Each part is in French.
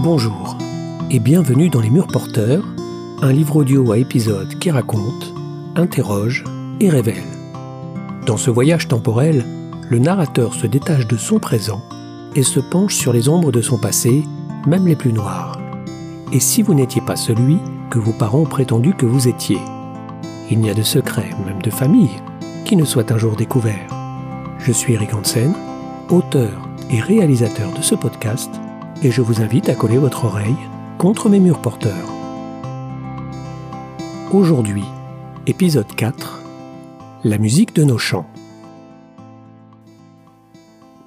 Bonjour et bienvenue dans Les Murs Porteurs, un livre audio à épisodes qui raconte, interroge et révèle. Dans ce voyage temporel, le narrateur se détache de son présent et se penche sur les ombres de son passé, même les plus noires. Et si vous n'étiez pas celui que vos parents ont prétendu que vous étiez Il n'y a de secret, même de famille, qui ne soit un jour découvert. Je suis Eric Hansen, auteur et réalisateur de ce podcast, et je vous invite à coller votre oreille contre mes murs porteurs. Aujourd'hui, épisode 4, la musique de nos chants.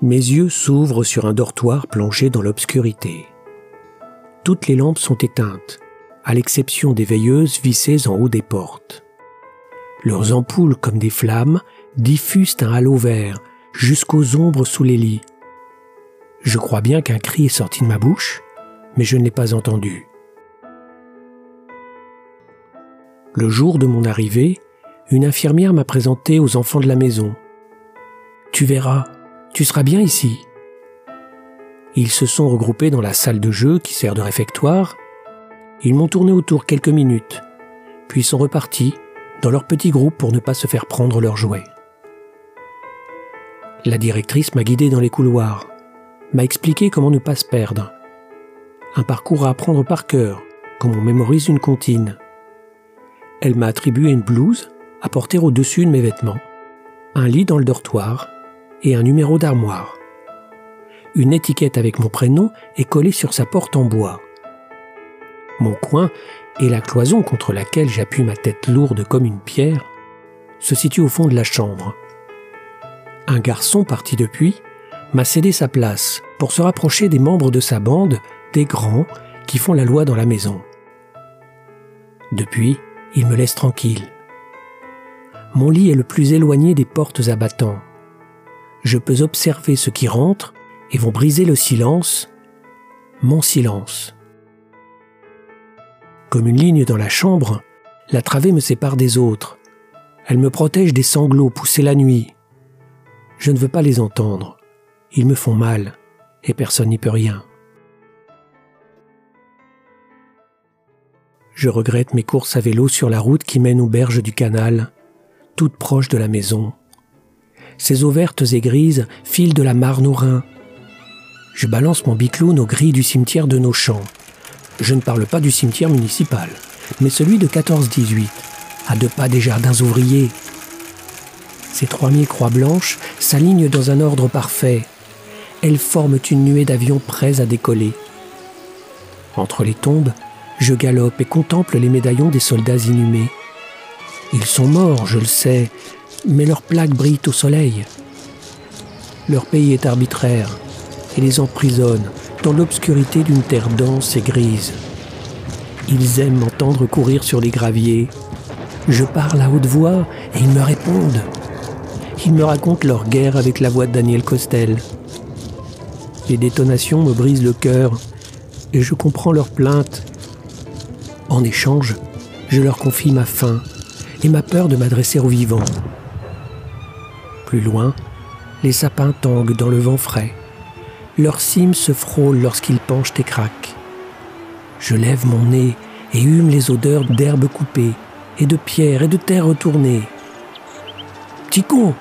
Mes yeux s'ouvrent sur un dortoir plongé dans l'obscurité. Toutes les lampes sont éteintes, à l'exception des veilleuses vissées en haut des portes. Leurs ampoules, comme des flammes, diffusent un halo vert jusqu'aux ombres sous les lits. Je crois bien qu'un cri est sorti de ma bouche, mais je ne l'ai pas entendu. Le jour de mon arrivée, une infirmière m'a présenté aux enfants de la maison. Tu verras, tu seras bien ici. Ils se sont regroupés dans la salle de jeu qui sert de réfectoire. Ils m'ont tourné autour quelques minutes, puis sont repartis dans leur petit groupe pour ne pas se faire prendre leurs jouets. La directrice m'a guidé dans les couloirs, m'a expliqué comment ne pas se perdre. Un parcours à apprendre par cœur, comme on mémorise une comptine. Elle m'a attribué une blouse à porter au-dessus de mes vêtements, un lit dans le dortoir et un numéro d'armoire. Une étiquette avec mon prénom est collée sur sa porte en bois. Mon coin et la cloison contre laquelle j'appuie ma tête lourde comme une pierre se situent au fond de la chambre. Un garçon parti depuis m'a cédé sa place pour se rapprocher des membres de sa bande, des grands qui font la loi dans la maison. Depuis, il me laisse tranquille. Mon lit est le plus éloigné des portes abattants. Je peux observer ceux qui rentrent et vont briser le silence, mon silence. Comme une ligne dans la chambre, la travée me sépare des autres. Elle me protège des sanglots poussés la nuit. Je ne veux pas les entendre. Ils me font mal, et personne n'y peut rien. Je regrette mes courses à vélo sur la route qui mène aux berges du canal, toute proche de la maison. Ces eaux vertes et grises filent de la Marne au Rhin. Je balance mon bicloun au gris du cimetière de nos champs. Je ne parle pas du cimetière municipal, mais celui de 14-18, à deux pas des jardins ouvriers. Ces trois mille croix blanches s'alignent dans un ordre parfait, elles forment une nuée d'avions prêts à décoller. Entre les tombes, je galope et contemple les médaillons des soldats inhumés. Ils sont morts, je le sais, mais leurs plaques brillent au soleil. Leur pays est arbitraire et les emprisonne dans l'obscurité d'une terre dense et grise. Ils aiment m'entendre courir sur les graviers. Je parle à haute voix et ils me répondent. Ils me racontent leur guerre avec la voix de Daniel Costel. Les détonations me brisent le cœur et je comprends leurs plaintes. En échange, je leur confie ma faim et ma peur de m'adresser aux vivants. Plus loin, les sapins tanguent dans le vent frais. Leurs cimes se frôlent lorsqu'ils penchent et craquent. Je lève mon nez et hume les odeurs d'herbes coupées et de pierres et de terre retournées. Petit con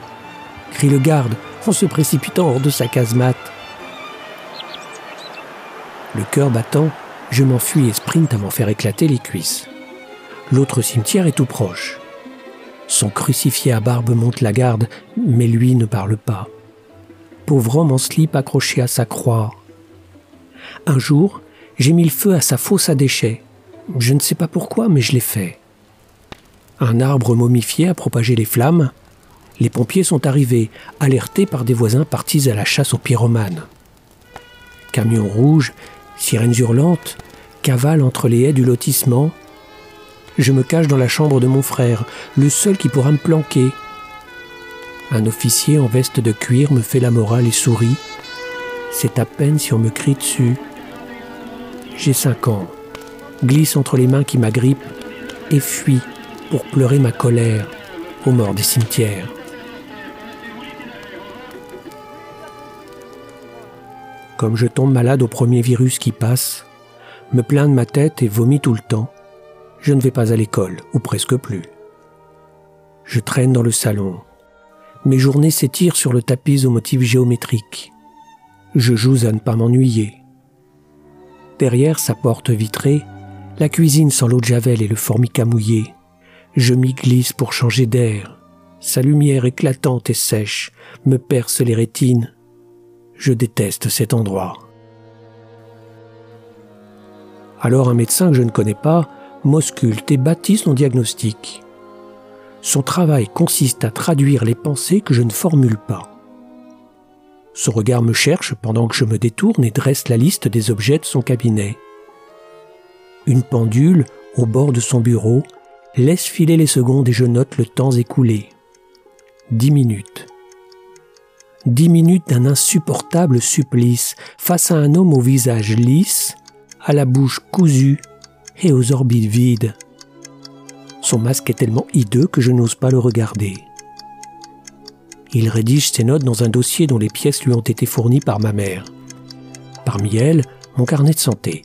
crie le garde en se précipitant hors de sa casemate. Le cœur battant, je m'enfuis et sprint à m'en faire éclater les cuisses. L'autre cimetière est tout proche. Son crucifié à barbe monte la garde, mais lui ne parle pas. Pauvre homme en slip accroché à sa croix. Un jour, j'ai mis le feu à sa fosse à déchets. Je ne sais pas pourquoi, mais je l'ai fait. Un arbre momifié a propagé les flammes. Les pompiers sont arrivés, alertés par des voisins partis à la chasse aux pyromanes. Camion rouge sirènes hurlantes, cavalent entre les haies du lotissement. Je me cache dans la chambre de mon frère, le seul qui pourra me planquer. Un officier en veste de cuir me fait la morale et sourit. C'est à peine si on me crie dessus. J'ai cinq ans, glisse entre les mains qui m'agrippent et fuis pour pleurer ma colère aux morts des cimetières. Comme je tombe malade au premier virus qui passe, me plains de ma tête et vomis tout le temps. Je ne vais pas à l'école, ou presque plus. Je traîne dans le salon. Mes journées s'étirent sur le tapis aux motifs géométriques. Je joue à ne pas m'ennuyer. Derrière sa porte vitrée, la cuisine sans l'eau de javel et le formica mouillé. Je m'y glisse pour changer d'air. Sa lumière éclatante et sèche me perce les rétines. Je déteste cet endroit. Alors un médecin que je ne connais pas m'ausculte et bâtit son diagnostic. Son travail consiste à traduire les pensées que je ne formule pas. Son regard me cherche pendant que je me détourne et dresse la liste des objets de son cabinet. Une pendule, au bord de son bureau, laisse filer les secondes et je note le temps écoulé. Dix minutes. Dix minutes d'un insupportable supplice face à un homme au visage lisse, à la bouche cousue et aux orbites vides. Son masque est tellement hideux que je n'ose pas le regarder. Il rédige ses notes dans un dossier dont les pièces lui ont été fournies par ma mère. Parmi elles, mon carnet de santé.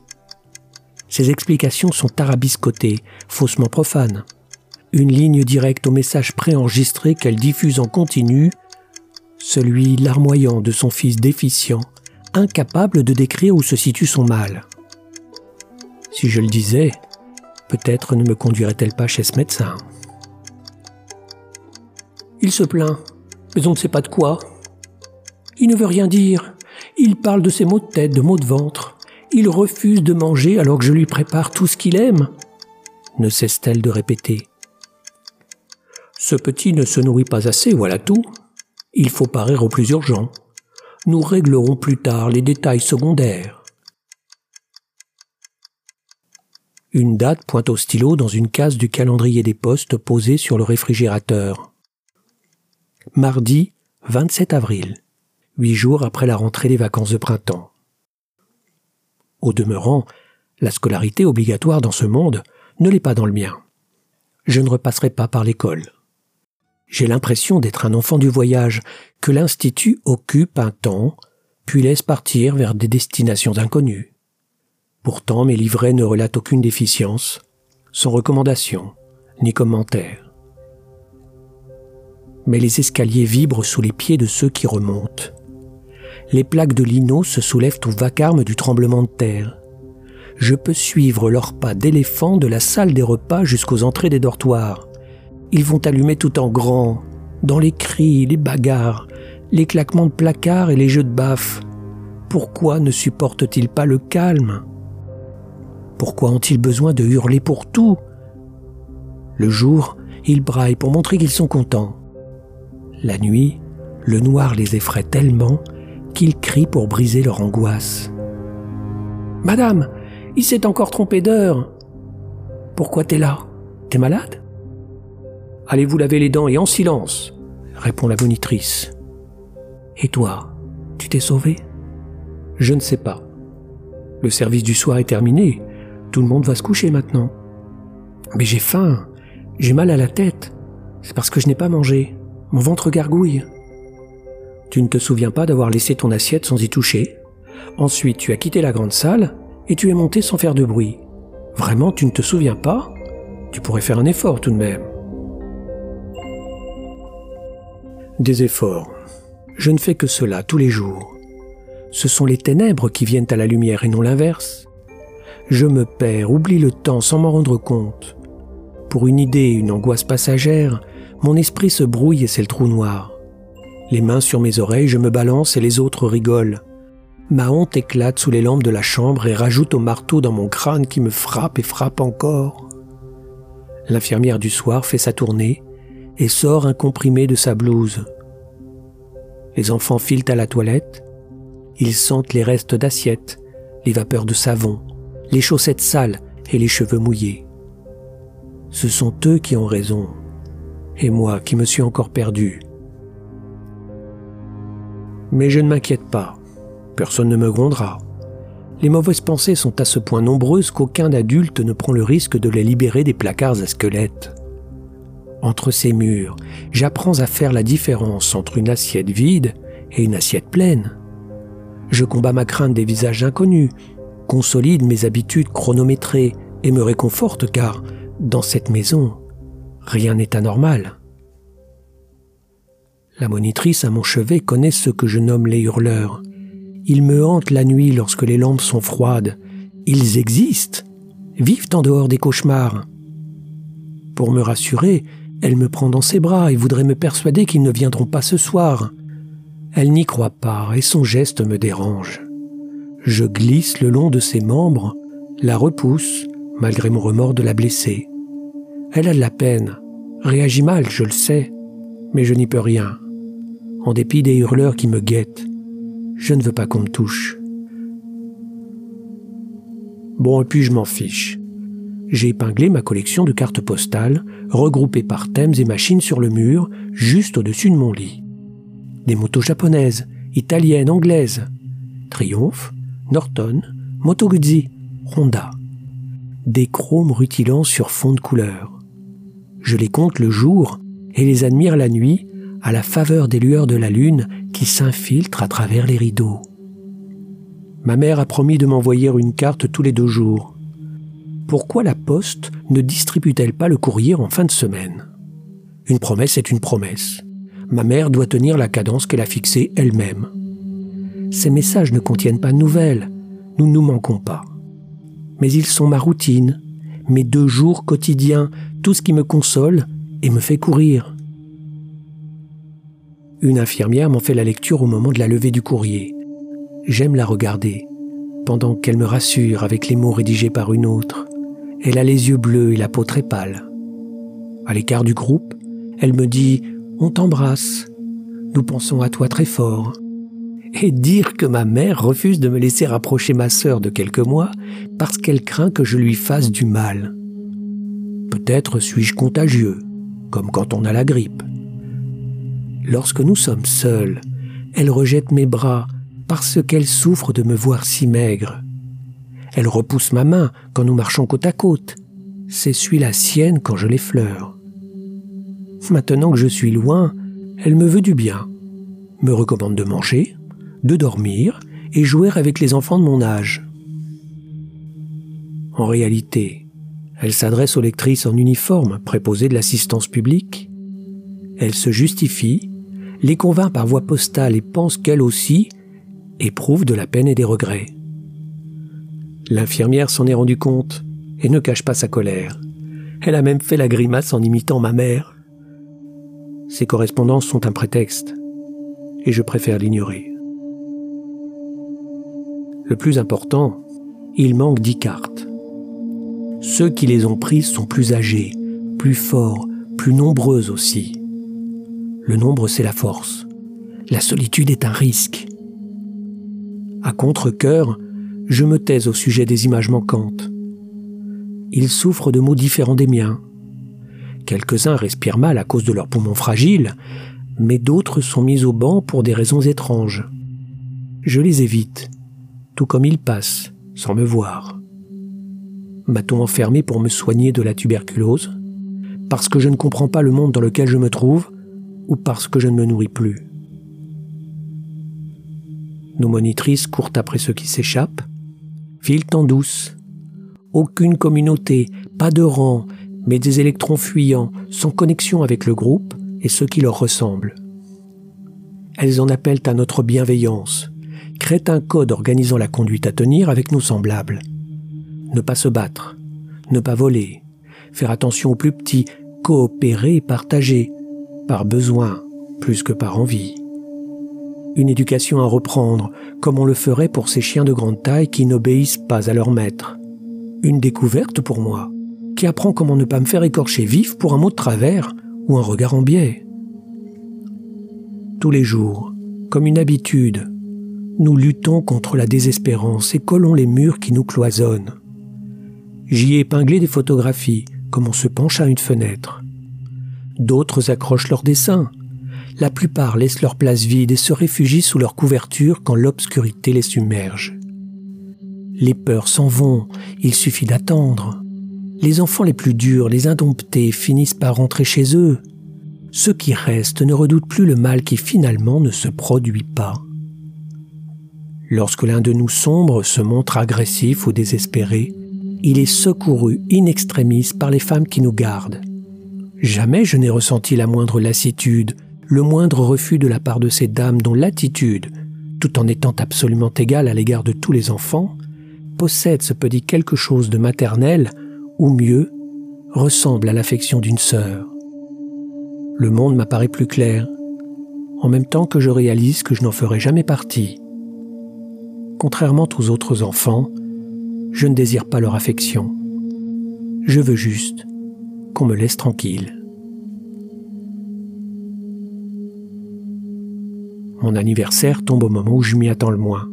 Ses explications sont tarabiscotées, faussement profanes. Une ligne directe au message préenregistré qu'elle diffuse en continu, celui larmoyant de son fils déficient, incapable de décrire où se situe son mal. Si je le disais, peut-être ne me conduirait-elle pas chez ce médecin. Il se plaint, mais on ne sait pas de quoi. Il ne veut rien dire. Il parle de ses maux de tête, de maux de ventre. Il refuse de manger alors que je lui prépare tout ce qu'il aime. Ne cesse-t-elle de répéter. Ce petit ne se nourrit pas assez, voilà tout. Il faut parer au plus urgent. Nous réglerons plus tard les détails secondaires. Une date pointe au stylo dans une case du calendrier des postes posé sur le réfrigérateur. Mardi 27 avril, huit jours après la rentrée des vacances de printemps. Au demeurant, la scolarité obligatoire dans ce monde ne l'est pas dans le mien. Je ne repasserai pas par l'école. J'ai l'impression d'être un enfant du voyage, que l'Institut occupe un temps, puis laisse partir vers des destinations inconnues. Pourtant, mes livrets ne relatent aucune déficience, sans recommandation, ni commentaire. Mais les escaliers vibrent sous les pieds de ceux qui remontent. Les plaques de lino se soulèvent au vacarme du tremblement de terre. Je peux suivre leurs pas d'éléphants de la salle des repas jusqu'aux entrées des dortoirs. Ils vont allumer tout en grand, dans les cris, les bagarres, les claquements de placards et les jeux de baffes. Pourquoi ne supportent-ils pas le calme? Pourquoi ont-ils besoin de hurler pour tout? Le jour, ils braillent pour montrer qu'ils sont contents. La nuit, le noir les effraie tellement qu'ils crient pour briser leur angoisse. Madame, il s'est encore trompé d'heure. Pourquoi t'es là? T'es malade? Allez vous laver les dents et en silence, répond la monitrice. Et toi, tu t'es sauvé Je ne sais pas. Le service du soir est terminé tout le monde va se coucher maintenant. Mais j'ai faim, j'ai mal à la tête. C'est parce que je n'ai pas mangé. Mon ventre gargouille. Tu ne te souviens pas d'avoir laissé ton assiette sans y toucher? Ensuite, tu as quitté la grande salle et tu es monté sans faire de bruit. Vraiment, tu ne te souviens pas? Tu pourrais faire un effort tout de même. Des efforts. Je ne fais que cela tous les jours. Ce sont les ténèbres qui viennent à la lumière et non l'inverse. Je me perds, oublie le temps sans m'en rendre compte. Pour une idée, une angoisse passagère, mon esprit se brouille et c'est le trou noir. Les mains sur mes oreilles, je me balance et les autres rigolent. Ma honte éclate sous les lampes de la chambre et rajoute au marteau dans mon crâne qui me frappe et frappe encore. L'infirmière du soir fait sa tournée et sort un comprimé de sa blouse. Les enfants filent à la toilette. Ils sentent les restes d'assiettes, les vapeurs de savon, les chaussettes sales et les cheveux mouillés. Ce sont eux qui ont raison, et moi qui me suis encore perdu. Mais je ne m'inquiète pas, personne ne me grondera. Les mauvaises pensées sont à ce point nombreuses qu'aucun adulte ne prend le risque de les libérer des placards à squelettes. Entre ces murs, j'apprends à faire la différence entre une assiette vide et une assiette pleine. Je combats ma crainte des visages inconnus consolide mes habitudes chronométrées et me réconforte car, dans cette maison, rien n'est anormal. La monitrice à mon chevet connaît ce que je nomme les hurleurs. Ils me hantent la nuit lorsque les lampes sont froides. Ils existent, vivent en dehors des cauchemars. Pour me rassurer, elle me prend dans ses bras et voudrait me persuader qu'ils ne viendront pas ce soir. Elle n'y croit pas et son geste me dérange. Je glisse le long de ses membres, la repousse, malgré mon remords de la blesser. Elle a de la peine, réagit mal, je le sais, mais je n'y peux rien en dépit des hurleurs qui me guettent. Je ne veux pas qu'on me touche. Bon, et puis je m'en fiche. J'ai épinglé ma collection de cartes postales, regroupées par thèmes et machines sur le mur, juste au-dessus de mon lit. Des motos japonaises, italiennes, anglaises. Triumph, Norton, Moto Guzzi, Honda. Des chromes rutilants sur fond de couleur. Je les compte le jour et les admire la nuit à la faveur des lueurs de la lune qui s'infiltrent à travers les rideaux. Ma mère a promis de m'envoyer une carte tous les deux jours. Pourquoi la poste ne distribue-t-elle pas le courrier en fin de semaine? Une promesse est une promesse. Ma mère doit tenir la cadence qu'elle a fixée elle-même. Ces messages ne contiennent pas de nouvelles, nous ne nous manquons pas. Mais ils sont ma routine, mes deux jours quotidiens, tout ce qui me console et me fait courir. Une infirmière m'en fait la lecture au moment de la levée du courrier. J'aime la regarder, pendant qu'elle me rassure avec les mots rédigés par une autre. Elle a les yeux bleus et la peau très pâle. À l'écart du groupe, elle me dit On t'embrasse. Nous pensons à toi très fort. Et dire que ma mère refuse de me laisser rapprocher ma sœur de quelques mois parce qu'elle craint que je lui fasse du mal. Peut-être suis-je contagieux, comme quand on a la grippe. Lorsque nous sommes seuls, elle rejette mes bras parce qu'elle souffre de me voir si maigre. Elle repousse ma main quand nous marchons côte à côte, s'essuie la sienne quand je l'effleure. Maintenant que je suis loin, elle me veut du bien, me recommande de manger, de dormir et jouer avec les enfants de mon âge. En réalité, elle s'adresse aux lectrices en uniforme préposées de l'assistance publique. Elle se justifie les convainc par voie postale et pense qu'elle aussi éprouve de la peine et des regrets. L'infirmière s'en est rendue compte et ne cache pas sa colère. Elle a même fait la grimace en imitant ma mère. Ces correspondances sont un prétexte et je préfère l'ignorer. Le plus important, il manque dix cartes. Ceux qui les ont prises sont plus âgés, plus forts, plus nombreux aussi. Le nombre, c'est la force. La solitude est un risque. À contre-coeur, je me tais au sujet des images manquantes. Ils souffrent de maux différents des miens. Quelques-uns respirent mal à cause de leurs poumons fragiles, mais d'autres sont mis au banc pour des raisons étranges. Je les évite, tout comme ils passent, sans me voir. M'a-t-on enfermé pour me soigner de la tuberculose Parce que je ne comprends pas le monde dans lequel je me trouve ou parce que je ne me nourris plus? Nos monitrices courent après ceux qui s'échappent, filent en douce. Aucune communauté, pas de rang, mais des électrons fuyants, sans connexion avec le groupe et ceux qui leur ressemblent. Elles en appellent à notre bienveillance, créent un code organisant la conduite à tenir avec nos semblables. Ne pas se battre, ne pas voler, faire attention aux plus petits, coopérer et partager, par besoin plus que par envie. Une éducation à reprendre, comme on le ferait pour ces chiens de grande taille qui n'obéissent pas à leur maître. Une découverte pour moi, qui apprend comment ne pas me faire écorcher vif pour un mot de travers ou un regard en biais. Tous les jours, comme une habitude, nous luttons contre la désespérance et collons les murs qui nous cloisonnent. J'y ai épinglé des photographies, comme on se penche à une fenêtre. D'autres accrochent leurs dessins. La plupart laissent leur place vide et se réfugient sous leur couverture quand l'obscurité les submerge. Les peurs s'en vont, il suffit d'attendre. Les enfants les plus durs, les indomptés, finissent par rentrer chez eux. Ceux qui restent ne redoutent plus le mal qui finalement ne se produit pas. Lorsque l'un de nous sombre, se montre agressif ou désespéré, il est secouru in extremis par les femmes qui nous gardent. Jamais je n'ai ressenti la moindre lassitude, le moindre refus de la part de ces dames dont l'attitude, tout en étant absolument égale à l'égard de tous les enfants, possède ce petit quelque chose de maternel, ou mieux, ressemble à l'affection d'une sœur. Le monde m'apparaît plus clair, en même temps que je réalise que je n'en ferai jamais partie. Contrairement aux autres enfants, je ne désire pas leur affection. Je veux juste qu'on me laisse tranquille. Mon anniversaire tombe au moment où je m'y attends le moins.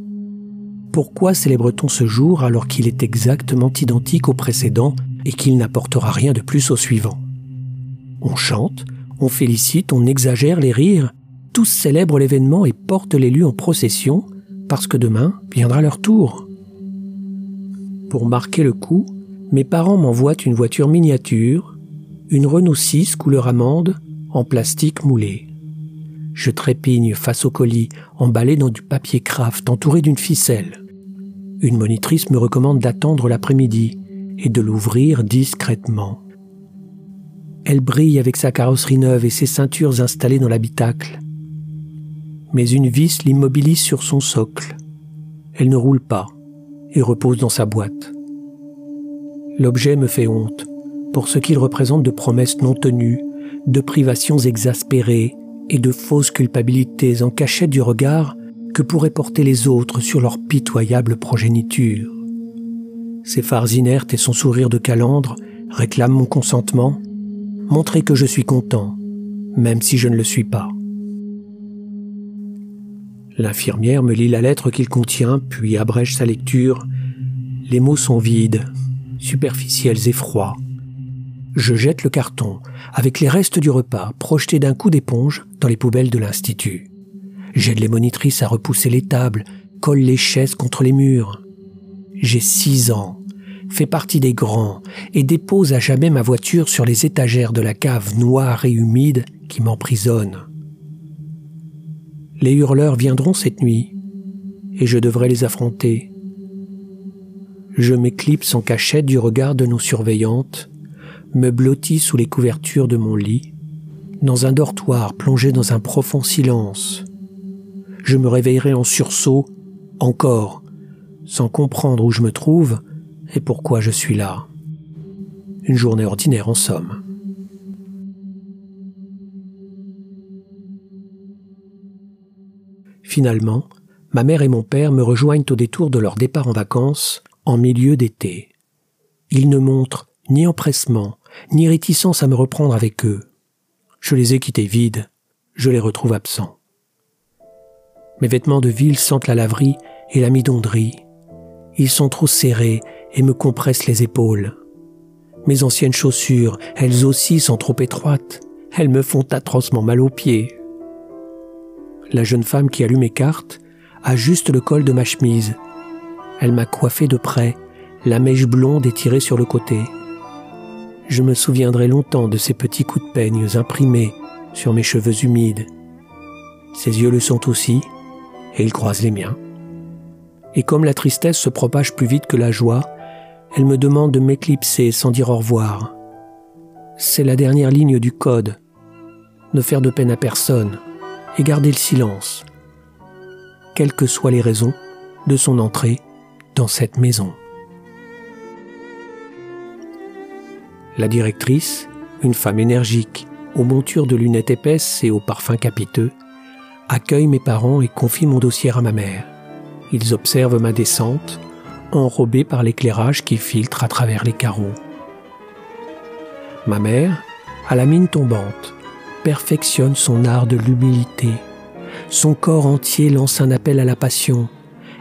Pourquoi célèbre-t-on ce jour alors qu'il est exactement identique au précédent et qu'il n'apportera rien de plus au suivant? On chante, on félicite, on exagère les rires, tous célèbrent l'événement et portent l'élu en procession, parce que demain viendra leur tour. Pour marquer le coup, mes parents m'envoient une voiture miniature, une Renault 6 couleur amande en plastique moulé. Je trépigne face au colis, emballé dans du papier craft entouré d'une ficelle. Une monitrice me recommande d'attendre l'après-midi et de l'ouvrir discrètement. Elle brille avec sa carrosserie neuve et ses ceintures installées dans l'habitacle. Mais une vis l'immobilise sur son socle. Elle ne roule pas et repose dans sa boîte. L'objet me fait honte pour ce qu'il représente de promesses non tenues, de privations exaspérées et de fausses culpabilités en cachette du regard que pourraient porter les autres sur leur pitoyable progéniture. Ses phares inertes et son sourire de calandre réclament mon consentement, montrer que je suis content, même si je ne le suis pas. L'infirmière me lit la lettre qu'il contient, puis abrège sa lecture. Les mots sont vides, superficiels et froids. Je jette le carton, avec les restes du repas, projetés d'un coup d'éponge dans les poubelles de l'Institut. J'aide les monitrices à repousser les tables, colle les chaises contre les murs. J'ai six ans, fais partie des grands, et dépose à jamais ma voiture sur les étagères de la cave noire et humide qui m'emprisonne. Les hurleurs viendront cette nuit, et je devrais les affronter. Je m'éclipse en cachette du regard de nos surveillantes, me blottis sous les couvertures de mon lit, dans un dortoir plongé dans un profond silence. Je me réveillerai en sursaut, encore, sans comprendre où je me trouve et pourquoi je suis là. Une journée ordinaire en somme. Finalement, ma mère et mon père me rejoignent au détour de leur départ en vacances en milieu d'été. Ils ne montrent ni empressement, ni réticence à me reprendre avec eux. Je les ai quittés vides, je les retrouve absents. Mes vêtements de ville sentent la laverie et la midonderie. Ils sont trop serrés et me compressent les épaules. Mes anciennes chaussures, elles aussi, sont trop étroites. Elles me font atrocement mal aux pieds. La jeune femme qui allume mes cartes ajuste le col de ma chemise. Elle m'a coiffé de près, la mèche blonde étirée sur le côté je me souviendrai longtemps de ces petits coups de peigne imprimés sur mes cheveux humides. Ses yeux le sont aussi, et il croise les miens. Et comme la tristesse se propage plus vite que la joie, elle me demande de m'éclipser sans dire au revoir. C'est la dernière ligne du code. Ne faire de peine à personne et garder le silence, quelles que soient les raisons de son entrée dans cette maison. La directrice, une femme énergique, aux montures de lunettes épaisses et aux parfums capiteux, accueille mes parents et confie mon dossier à ma mère. Ils observent ma descente, enrobée par l'éclairage qui filtre à travers les carreaux. Ma mère, à la mine tombante, perfectionne son art de l'humilité. Son corps entier lance un appel à la passion.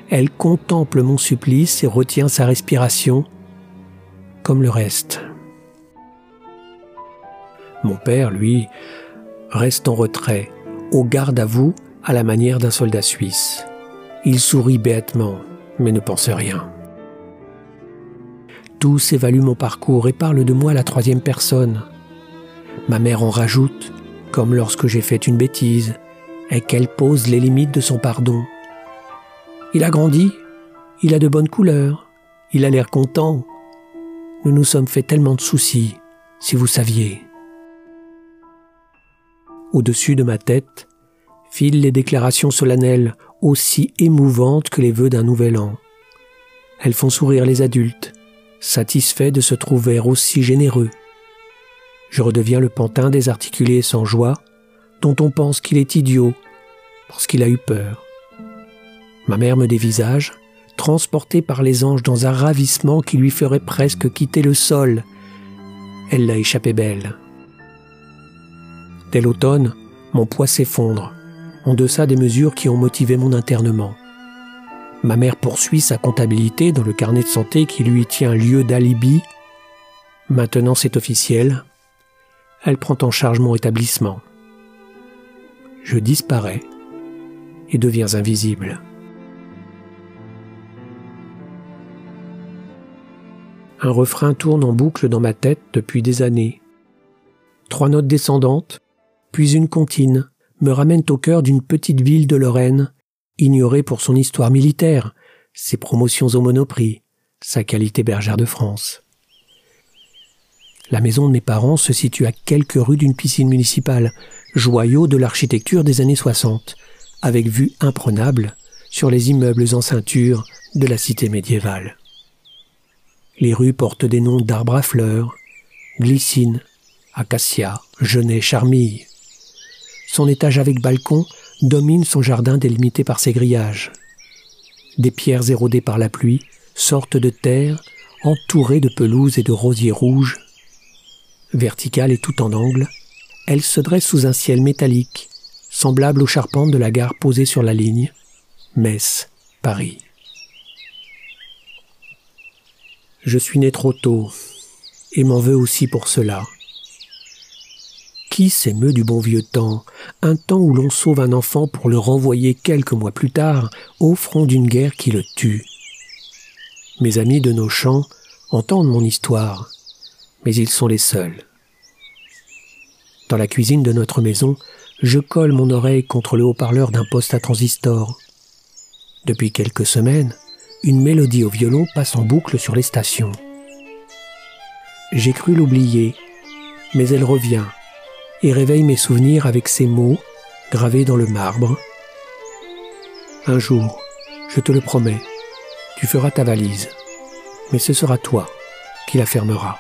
Elle contemple mon supplice et retient sa respiration, comme le reste. Mon père, lui, reste en retrait, au garde à vous, à la manière d'un soldat suisse. Il sourit bêtement, mais ne pense rien. Tous évaluent mon parcours et parlent de moi à la troisième personne. Ma mère en rajoute, comme lorsque j'ai fait une bêtise, et qu'elle pose les limites de son pardon. Il a grandi, il a de bonnes couleurs, il a l'air content. Nous nous sommes fait tellement de soucis, si vous saviez. Au-dessus de ma tête filent les déclarations solennelles aussi émouvantes que les vœux d'un nouvel an. Elles font sourire les adultes, satisfaits de se trouver aussi généreux. Je redeviens le pantin désarticulé sans joie, dont on pense qu'il est idiot, parce qu'il a eu peur. Ma mère me dévisage, transportée par les anges dans un ravissement qui lui ferait presque quitter le sol. Elle l'a échappé belle. Dès l'automne, mon poids s'effondre, en deçà des mesures qui ont motivé mon internement. Ma mère poursuit sa comptabilité dans le carnet de santé qui lui tient lieu d'alibi. Maintenant c'est officiel. Elle prend en charge mon établissement. Je disparais et deviens invisible. Un refrain tourne en boucle dans ma tête depuis des années. Trois notes descendantes, puis une comptine, me ramènent au cœur d'une petite ville de Lorraine, ignorée pour son histoire militaire, ses promotions au monoprix, sa qualité bergère de France. La maison de mes parents se situe à quelques rues d'une piscine municipale, joyau de l'architecture des années 60, avec vue imprenable sur les immeubles en ceinture de la cité médiévale. Les rues portent des noms d'arbres à fleurs, glycine, acacia, genêt, charmille. Son étage avec balcon domine son jardin délimité par ses grillages. Des pierres érodées par la pluie sortent de terre, entourées de pelouses et de rosiers rouges. Verticale et tout en angle, elle se dresse sous un ciel métallique, semblable aux charpentes de la gare posée sur la ligne Metz, Paris. Je suis né trop tôt, et m'en veux aussi pour cela. Qui s'émeut du bon vieux temps, un temps où l'on sauve un enfant pour le renvoyer quelques mois plus tard au front d'une guerre qui le tue Mes amis de nos champs entendent mon histoire, mais ils sont les seuls. Dans la cuisine de notre maison, je colle mon oreille contre le haut-parleur d'un poste à transistor. Depuis quelques semaines, une mélodie au violon passe en boucle sur les stations. J'ai cru l'oublier, mais elle revient et réveille mes souvenirs avec ces mots gravés dans le marbre. Un jour, je te le promets, tu feras ta valise, mais ce sera toi qui la fermeras.